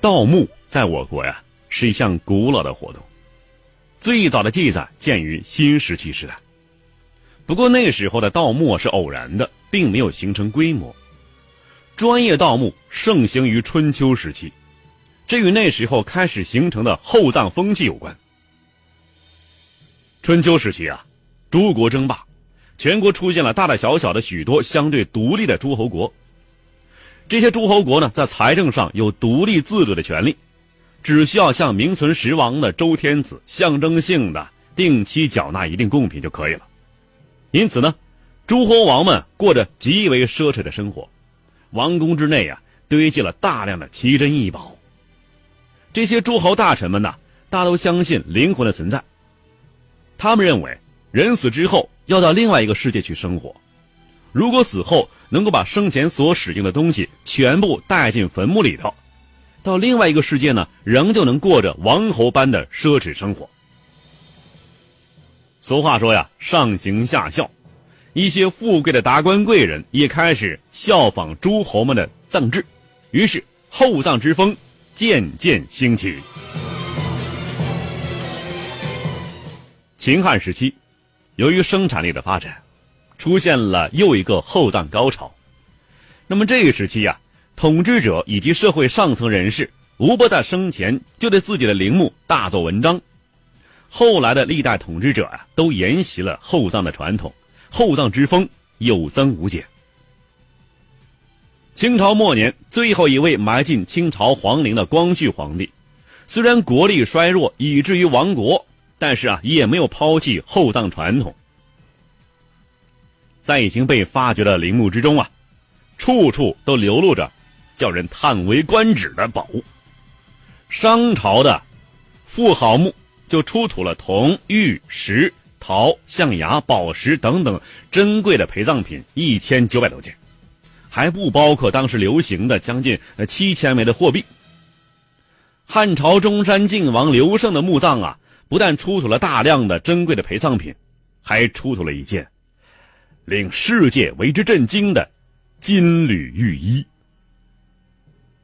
盗墓在我国呀是一项古老的活动，最早的记载见于新石器时代。不过那时候的盗墓是偶然的，并没有形成规模。专业盗墓盛行于春秋时期，这与那时候开始形成的厚葬风气有关。春秋时期啊，诸国争霸，全国出现了大大小小的许多相对独立的诸侯国。这些诸侯国呢，在财政上有独立自主的权利，只需要向名存实亡的周天子象征性的定期缴纳一定贡品就可以了。因此呢，诸侯王们过着极为奢侈的生活，王宫之内啊堆积了大量的奇珍异宝。这些诸侯大臣们呢，大都相信灵魂的存在，他们认为人死之后要到另外一个世界去生活。如果死后能够把生前所使用的东西全部带进坟墓里头，到另外一个世界呢，仍旧能过着王侯般的奢侈生活。俗话说呀，上行下效，一些富贵的达官贵人也开始效仿诸侯们的葬制，于是厚葬之风渐渐兴起。秦汉时期，由于生产力的发展。出现了又一个厚葬高潮。那么这一时期呀，统治者以及社会上层人士无不在生前就对自己的陵墓大做文章。后来的历代统治者啊，都沿袭了厚葬的传统，厚葬之风有增无减。清朝末年最后一位埋进清朝皇陵的光绪皇帝，虽然国力衰弱以至于亡国，但是啊，也没有抛弃厚葬传统。在已经被发掘的陵墓之中啊，处处都流露着叫人叹为观止的宝物。商朝的富豪墓就出土了铜、玉石、陶、象牙、宝石等等珍贵的陪葬品一千九百多件，还不包括当时流行的将近七千枚的货币。汉朝中山靖王刘胜的墓葬啊，不但出土了大量的珍贵的陪葬品，还出土了一件。令世界为之震惊的金缕玉衣。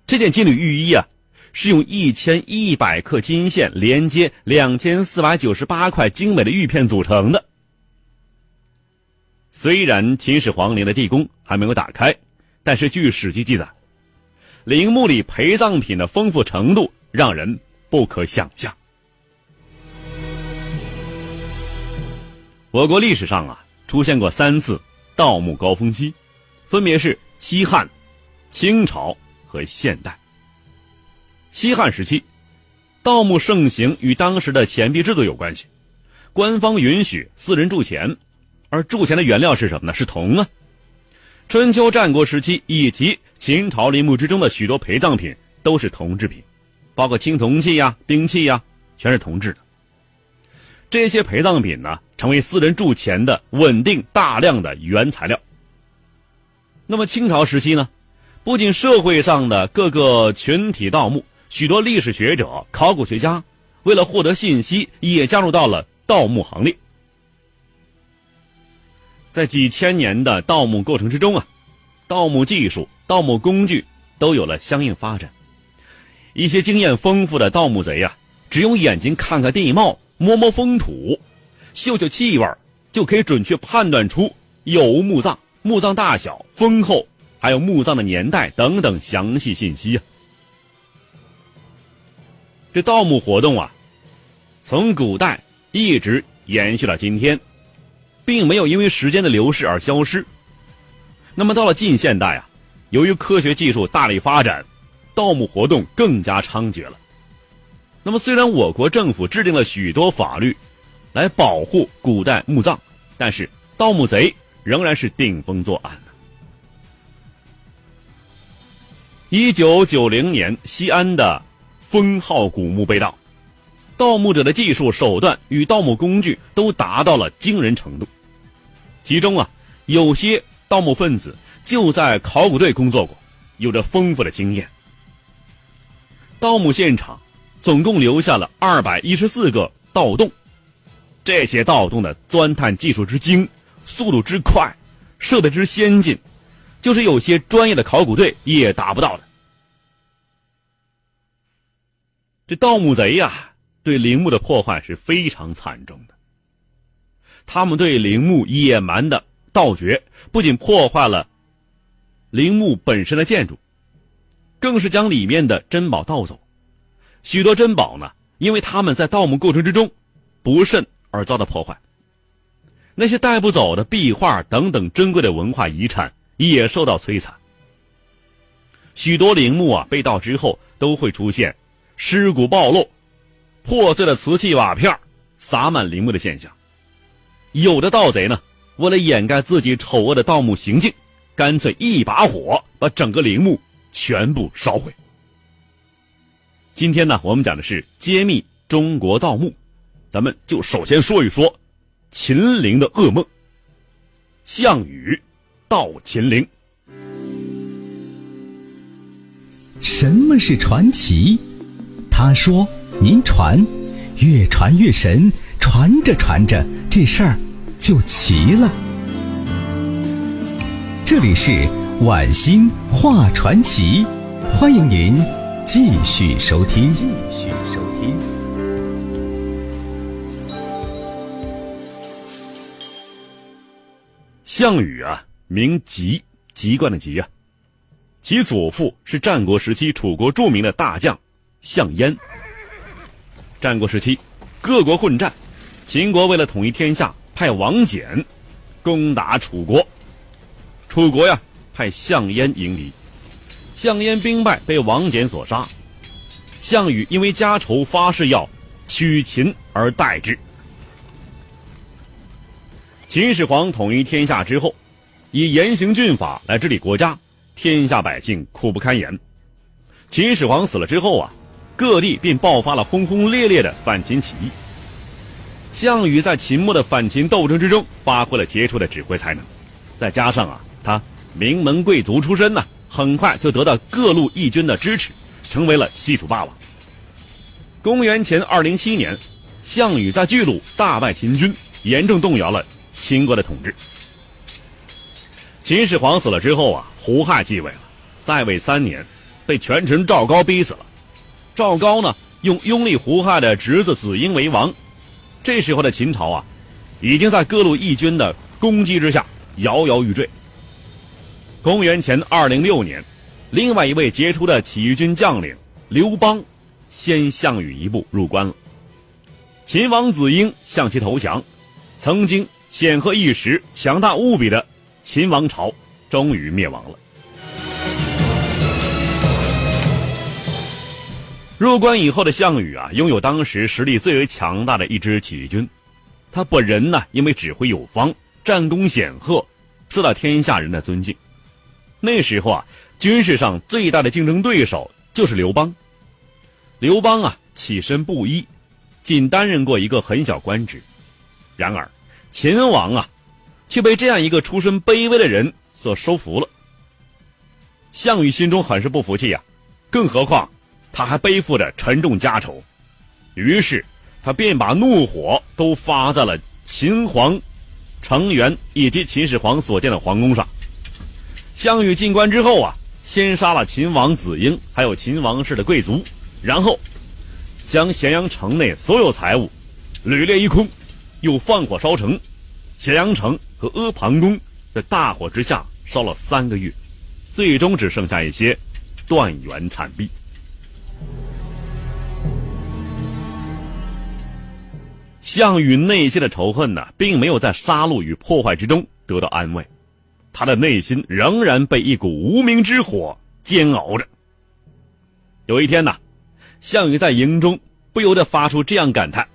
这件金缕玉衣啊，是用一千一百克金线连接两千四百九十八块精美的玉片组成的。虽然秦始皇陵的地宫还没有打开，但是据史记记载，陵墓里陪葬品的丰富程度让人不可想象。我国历史上啊。出现过三次盗墓高峰期，分别是西汉、清朝和现代。西汉时期，盗墓盛行与当时的钱币制度有关系，官方允许私人铸钱，而铸钱的原料是什么呢？是铜啊。春秋战国时期以及秦朝陵墓之中的许多陪葬品都是铜制品，包括青铜器呀、兵器呀，全是铜制的。这些陪葬品呢，成为私人铸钱的稳定大量的原材料。那么清朝时期呢，不仅社会上的各个群体盗墓，许多历史学者、考古学家为了获得信息，也加入到了盗墓行列。在几千年的盗墓过程之中啊，盗墓技术、盗墓工具都有了相应发展。一些经验丰富的盗墓贼呀，只用眼睛看看地貌。摸摸风土，嗅嗅气味就可以准确判断出有无墓葬、墓葬大小、丰厚，还有墓葬的年代等等详细信息啊。这盗墓活动啊，从古代一直延续到今天，并没有因为时间的流逝而消失。那么到了近现代啊，由于科学技术大力发展，盗墓活动更加猖獗了。那么，虽然我国政府制定了许多法律，来保护古代墓葬，但是盗墓贼仍然是顶风作案的。一九九零年，西安的封号古墓被盗，盗墓者的技术手段与盗墓工具都达到了惊人程度，其中啊，有些盗墓分子就在考古队工作过，有着丰富的经验。盗墓现场。总共留下了二百一十四个盗洞，这些盗洞的钻探技术之精、速度之快、设备之先进，就是有些专业的考古队也达不到的。这盗墓贼呀，对陵墓的破坏是非常惨重的。他们对陵墓野蛮的盗掘，不仅破坏了陵墓本身的建筑，更是将里面的珍宝盗走。许多珍宝呢，因为他们在盗墓过程之中不慎而遭到破坏。那些带不走的壁画等等珍贵的文化遗产也受到摧残。许多陵墓啊，被盗之后都会出现。尸骨暴露、破碎的瓷器瓦片洒满陵墓的现象。有的盗贼呢，为了掩盖自己丑恶的盗墓行径，干脆一把火把整个陵墓全部烧毁。今天呢，我们讲的是揭秘中国盗墓，咱们就首先说一说秦陵的噩梦——项羽到秦陵。什么是传奇？他说：“您传，越传越神，传着传着，这事儿就齐了。”这里是晚星画传奇，欢迎您继续收听。继续收听。项羽啊，名籍，籍贯的籍啊，其祖父是战国时期楚国著名的大将。项燕。战国时期，各国混战，秦国为了统一天下，派王翦攻打楚国。楚国呀，派项燕迎敌，项燕兵败，被王翦所杀。项羽因为家仇，发誓要取秦而代之。秦始皇统一天下之后，以严刑峻法来治理国家，天下百姓苦不堪言。秦始皇死了之后啊。各地便爆发了轰轰烈烈的反秦起义。项羽在秦末的反秦斗争之中发挥了杰出的指挥才能，再加上啊，他名门贵族出身呢，很快就得到各路义军的支持，成为了西楚霸王。公元前二零七年，项羽在巨鹿大败秦军，严重动摇了秦国的统治。秦始皇死了之后啊，胡亥继位了，在位三年，被权臣赵高逼死了。赵高呢，用拥立胡亥的侄子子婴为王。这时候的秦朝啊，已经在各路义军的攻击之下摇摇欲坠。公元前二零六年，另外一位杰出的起义军将领刘邦，先项羽一步入关了。秦王子婴向其投降，曾经显赫一时、强大无比的秦王朝，终于灭亡了。入关以后的项羽啊，拥有当时实力最为强大的一支起义军。他本人呢，因为指挥有方、战功显赫，受到天下人的尊敬。那时候啊，军事上最大的竞争对手就是刘邦。刘邦啊，起身布衣，仅担任过一个很小官职。然而，秦王啊，却被这样一个出身卑微的人所收服了。项羽心中很是不服气呀，更何况。他还背负着沉重家仇，于是他便把怒火都发在了秦皇成员以及秦始皇所建的皇宫上。项羽进关之后啊，先杀了秦王子婴，还有秦王室的贵族，然后将咸阳城内所有财物屡列一空，又放火烧城。咸阳城和阿房宫在大火之下烧了三个月，最终只剩下一些断垣残壁。项羽内心的仇恨呢，并没有在杀戮与破坏之中得到安慰，他的内心仍然被一股无名之火煎熬着。有一天呢，项羽在营中不由得发出这样感叹：“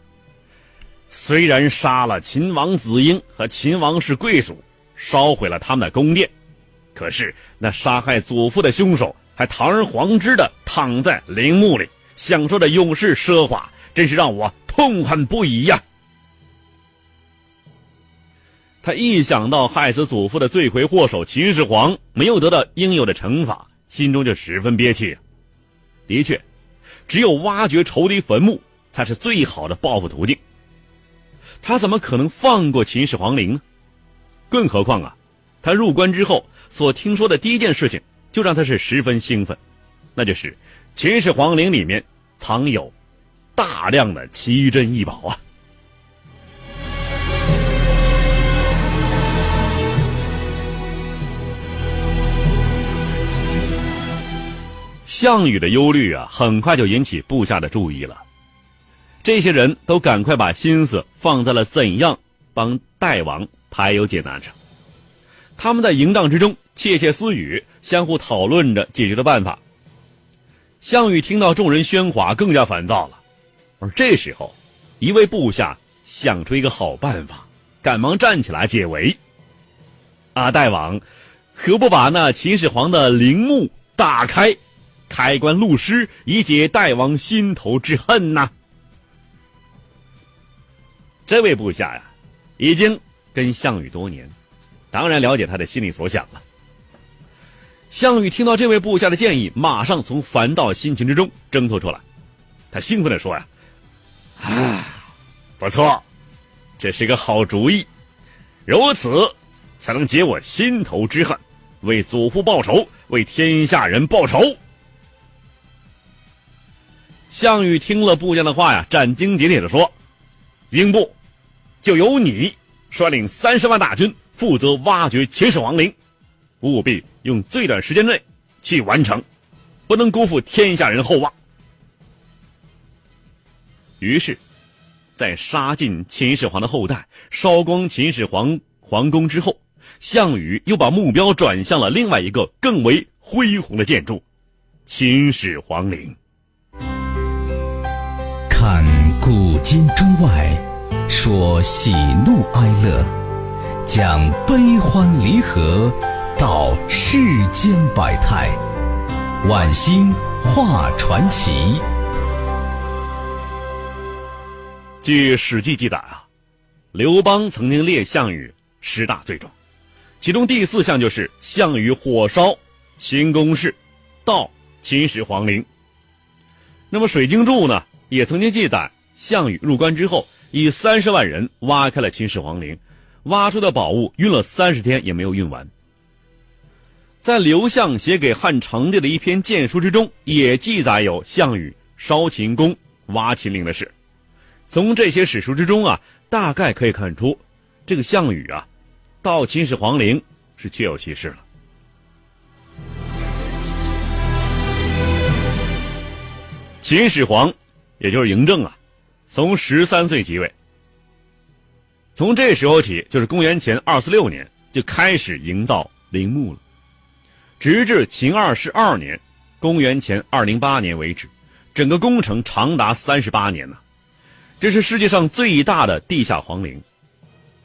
虽然杀了秦王子婴和秦王室贵族，烧毁了他们的宫殿，可是那杀害祖父的凶手还堂而皇之的躺在陵墓里，享受着永世奢华，真是让我……”痛恨不已呀！他一想到害死祖父的罪魁祸首秦始皇没有得到应有的惩罚，心中就十分憋气。的确，只有挖掘仇敌坟墓才是最好的报复途径。他怎么可能放过秦始皇陵呢？更何况啊，他入关之后所听说的第一件事情，就让他是十分兴奋，那就是秦始皇陵里面藏有。大量的奇珍异宝啊。项羽的忧虑啊，很快就引起部下的注意了。这些人都赶快把心思放在了怎样帮代王排忧解难上。他们在营帐之中窃窃私语，相互讨论着解决的办法。项羽听到众人喧哗，更加烦躁了。而这时候，一位部下想出一个好办法，赶忙站起来解围。啊，大王，何不把那秦始皇的陵墓打开？开棺录尸，以解大王心头之恨呐！这位部下呀，已经跟项羽多年，当然了解他的心里所想了。项羽听到这位部下的建议，马上从烦躁心情之中挣脱出来，他兴奋的说：“呀，啊，不错，这是个好主意，如此才能解我心头之恨，为祖父报仇，为天下人报仇。”项羽听了部将的话呀，斩钉截铁的说：“兵部就由你率领三十万大军，负责挖掘秦始皇陵，务必用最短时间内去完成，不能辜负天下人厚望。”于是，在杀尽秦始皇的后代、烧光秦始皇皇宫之后，项羽又把目标转向了另外一个更为恢宏的建筑——秦始皇陵。看古今中外，说喜怒哀乐，讲悲欢离合，道世间百态，晚星画传奇。据《史记》记载啊，刘邦曾经列项羽十大罪状，其中第四项就是项羽火烧秦宫室，盗秦始皇陵。那么《水经注》呢？也曾经记载，项羽入关之后，以三十万人挖开了秦始皇陵，挖出的宝物运了三十天也没有运完。在刘向写给汉成帝的一篇谏书之中，也记载有项羽烧秦宫、挖秦陵的事。从这些史书之中啊，大概可以看出，这个项羽啊，到秦始皇陵是确有其事了。秦始皇。也就是嬴政啊，从十三岁即位。从这时候起，就是公元前二四六年，就开始营造陵墓了，直至秦二世二年，公元前二零八年为止，整个工程长达三十八年呢。这是世界上最大的地下皇陵。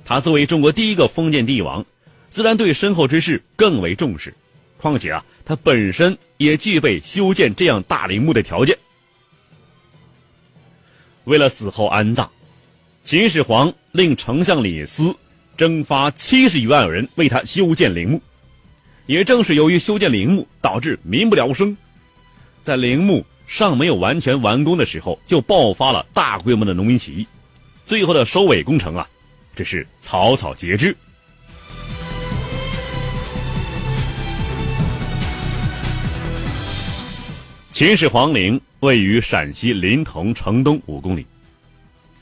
他作为中国第一个封建帝王，自然对身后之事更为重视。况且啊，他本身也具备修建这样大陵墓的条件。为了死后安葬，秦始皇令丞相李斯征发七十余万人为他修建陵墓。也正是由于修建陵墓，导致民不聊生，在陵墓尚没有完全完工的时候，就爆发了大规模的农民起义。最后的收尾工程啊，只是草草截肢。秦始皇陵。位于陕西临潼城东五公里，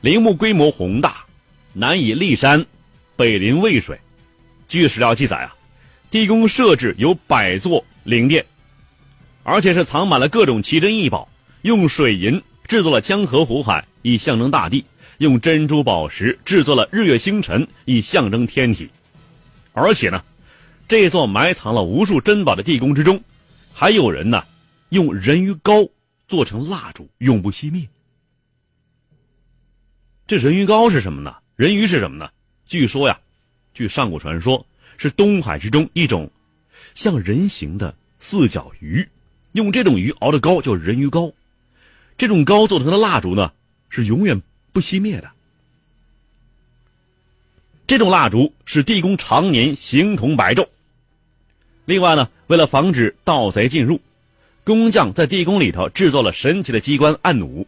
陵墓规模宏大，南倚骊山，北临渭水。据史料记载啊，地宫设置有百座陵殿，而且是藏满了各种奇珍异宝，用水银制作了江河湖海，以象征大地；用珍珠宝石制作了日月星辰，以象征天体。而且呢，这座埋藏了无数珍宝的地宫之中，还有人呢，用人鱼膏。做成蜡烛，永不熄灭。这人鱼膏是什么呢？人鱼是什么呢？据说呀，据上古传说，是东海之中一种像人形的四角鱼，用这种鱼熬的膏叫人鱼膏。这种膏做成的蜡烛呢，是永远不熄灭的。这种蜡烛使地宫常年形同白昼。另外呢，为了防止盗贼进入。工匠在地宫里头制作了神奇的机关暗弩，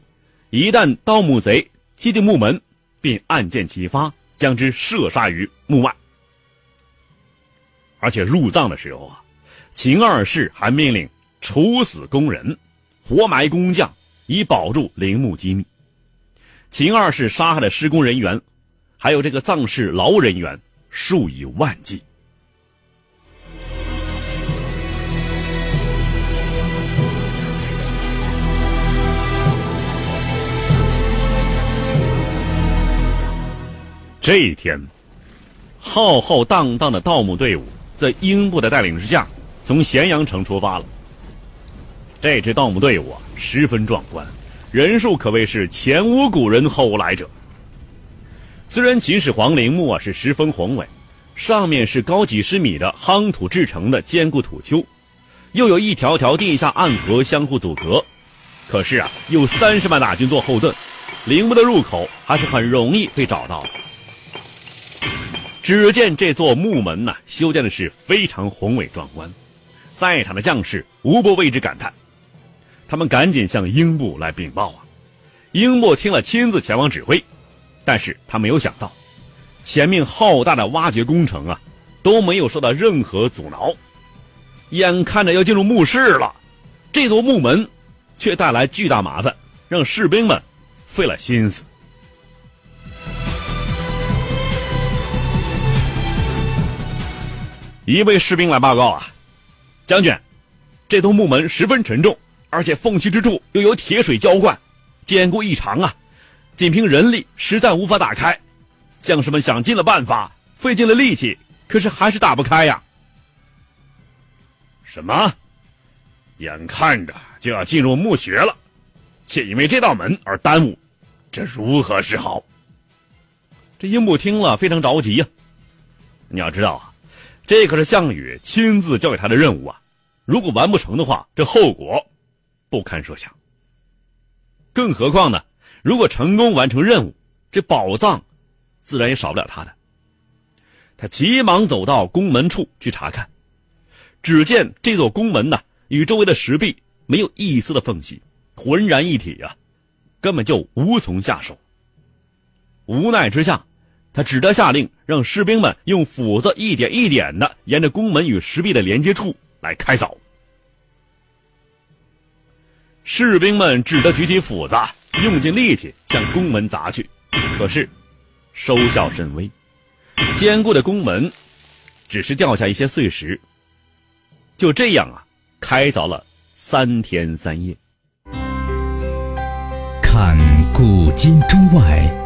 一旦盗墓贼接近墓门，便按键齐发，将之射杀于墓外。而且入葬的时候啊，秦二世还命令处死工人，活埋工匠，以保住陵墓机密。秦二世杀害的施工人员，还有这个藏式劳务人员数以万计。这一天，浩浩荡荡的盗墓队伍在英布的带领之下，从咸阳城出发了。这支盗墓队伍啊，十分壮观，人数可谓是前无古人后无来者。虽然秦始皇陵墓啊是十分宏伟，上面是高几十米的夯土制成的坚固土丘，又有一条条地下暗河相互阻隔，可是啊，有三十万大军做后盾，陵墓的入口还是很容易被找到。只见这座墓门呐，修建的是非常宏伟壮观，在场的将士无不为之感叹。他们赶紧向英布来禀报啊！英布听了，亲自前往指挥，但是他没有想到，前面浩大的挖掘工程啊，都没有受到任何阻挠。眼看着要进入墓室了，这座墓门却带来巨大麻烦，让士兵们费了心思。一位士兵来报告啊，将军，这栋木门十分沉重，而且缝隙之处又有铁水浇灌，坚固异常啊！仅凭人力实在无法打开。将士们想尽了办法，费尽了力气，可是还是打不开呀。什么？眼看着就要进入墓穴了，却因为这道门而耽误，这如何是好？这英布听了非常着急呀。你要知道啊。这可是项羽亲自交给他的任务啊！如果完不成的话，这后果不堪设想。更何况呢，如果成功完成任务，这宝藏自然也少不了他的。他急忙走到宫门处去查看，只见这座宫门呢，与周围的石壁没有一丝的缝隙，浑然一体啊，根本就无从下手。无奈之下。他只得下令，让士兵们用斧子一点一点的沿着宫门与石壁的连接处来开凿。士兵们只得举起斧子，用尽力气向宫门砸去，可是收效甚微，坚固的宫门只是掉下一些碎石。就这样啊，开凿了三天三夜。看古今中外。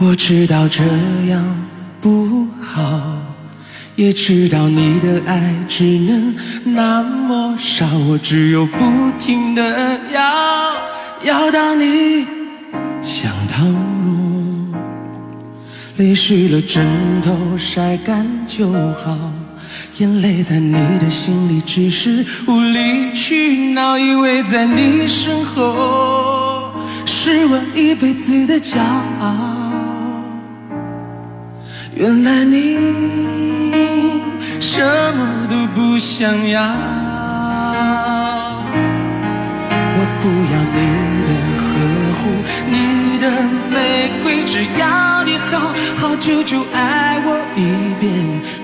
我知道这样不好，也知道你的爱只能那么少，我只有不停的要，要到你想逃，泪湿了枕头晒干就好，眼泪在你的心里只是无理取闹，以为在你身后是我一辈子的骄傲。原来你什么都不想要，我不要你的呵护，你的玫瑰，只要你好好久久爱我一遍，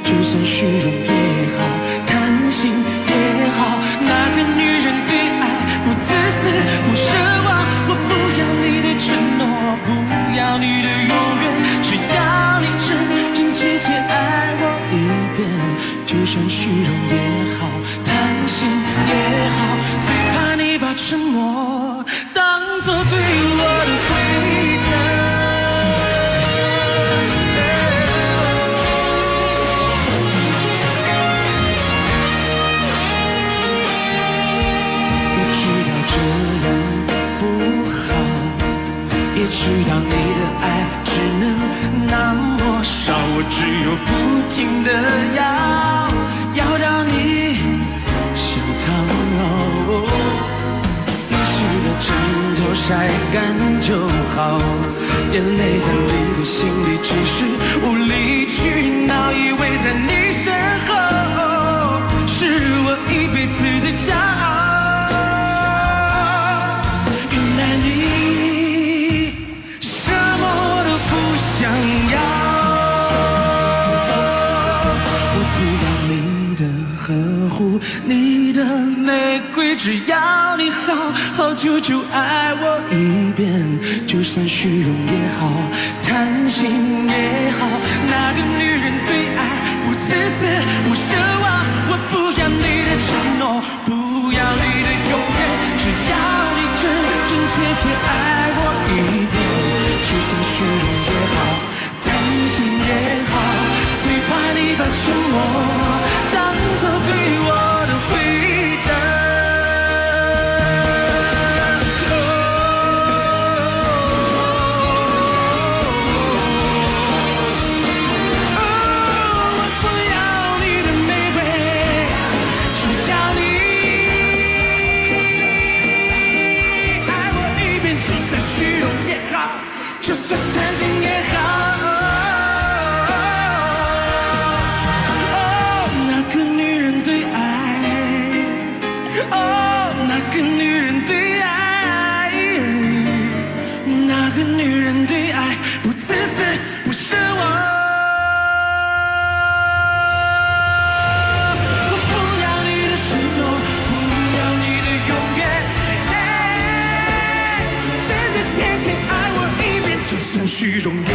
就算虚荣也好，贪心也好，那个女人对爱不自私不奢望，我不要你的承诺，不要你的永真虚荣也好，贪心也好，最怕你把沉默当做对我的回答。我知道这样不好，也知道你的爱只能那么少，我只有不停的要。晒干就好眼泪在你的心里只是无理取闹以为就爱我一遍就算虚荣也好贪心也好哪个女人对爱不自私不奢望我不要你的承诺不要你的永远只要你真真切切爱我一遍就算虚荣也好贪心也好最怕你把承诺虚荣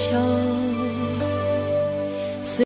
秋。